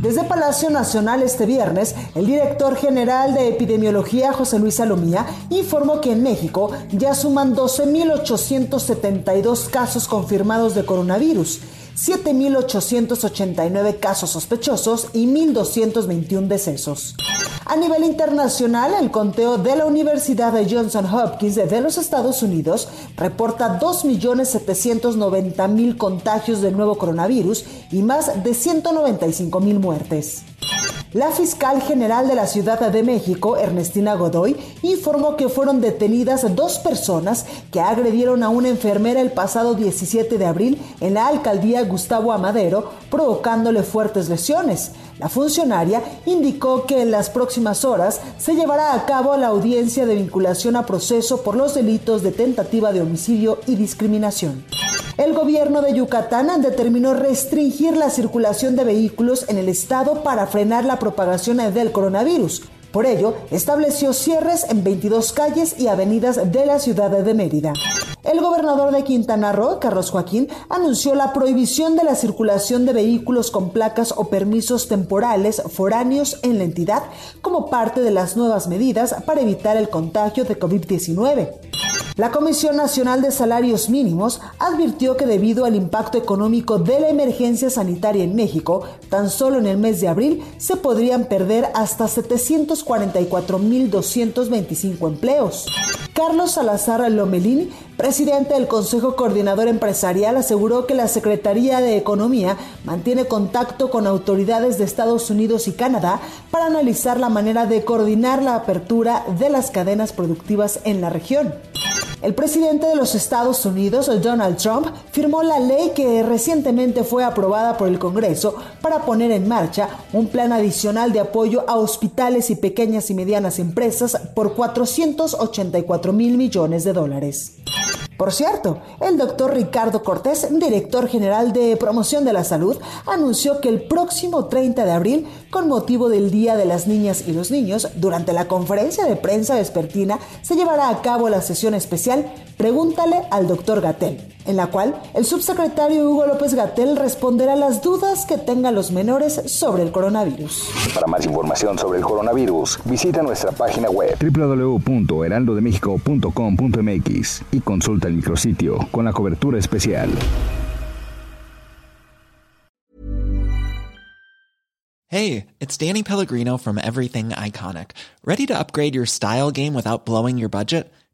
Desde Palacio Nacional este viernes, el director general de epidemiología José Luis Salomía informó que en México ya suman 12.872 casos confirmados de coronavirus. 7.889 casos sospechosos y 1.221 decesos. A nivel internacional, el conteo de la Universidad de Johnson Hopkins de los Estados Unidos reporta 2.790.000 contagios del nuevo coronavirus y más de 195.000 muertes. La fiscal general de la Ciudad de México, Ernestina Godoy, informó que fueron detenidas dos personas que agredieron a una enfermera el pasado 17 de abril en la alcaldía Gustavo Amadero, provocándole fuertes lesiones. La funcionaria indicó que en las próximas horas se llevará a cabo la audiencia de vinculación a proceso por los delitos de tentativa de homicidio y discriminación. El gobierno de Yucatán determinó restringir la circulación de vehículos en el estado para frenar la propagación del coronavirus. Por ello, estableció cierres en 22 calles y avenidas de la ciudad de Mérida. El gobernador de Quintana Roo, Carlos Joaquín, anunció la prohibición de la circulación de vehículos con placas o permisos temporales foráneos en la entidad como parte de las nuevas medidas para evitar el contagio de COVID-19. La Comisión Nacional de Salarios Mínimos advirtió que debido al impacto económico de la emergencia sanitaria en México, tan solo en el mes de abril se podrían perder hasta 744.225 empleos. Carlos Salazar Lomelín, presidente del Consejo Coordinador Empresarial, aseguró que la Secretaría de Economía mantiene contacto con autoridades de Estados Unidos y Canadá para analizar la manera de coordinar la apertura de las cadenas productivas en la región. El presidente de los Estados Unidos, Donald Trump, firmó la ley que recientemente fue aprobada por el Congreso para poner en marcha un plan adicional de apoyo a hospitales y pequeñas y medianas empresas por 484 mil millones de dólares. Por cierto, el doctor Ricardo Cortés, director general de promoción de la salud, anunció que el próximo 30 de abril, con motivo del Día de las Niñas y los Niños, durante la conferencia de prensa vespertina, se llevará a cabo la sesión especial Pregúntale al doctor Gatel, en la cual el subsecretario Hugo López Gatel responderá las dudas que tengan los menores sobre el coronavirus. Para más información sobre el coronavirus, visita nuestra página web www.heraldodemexico.com.mx y consulta el micrositio con la cobertura especial. Hey, it's Danny Pellegrino from Everything Iconic. Ready to upgrade your style game without blowing your budget?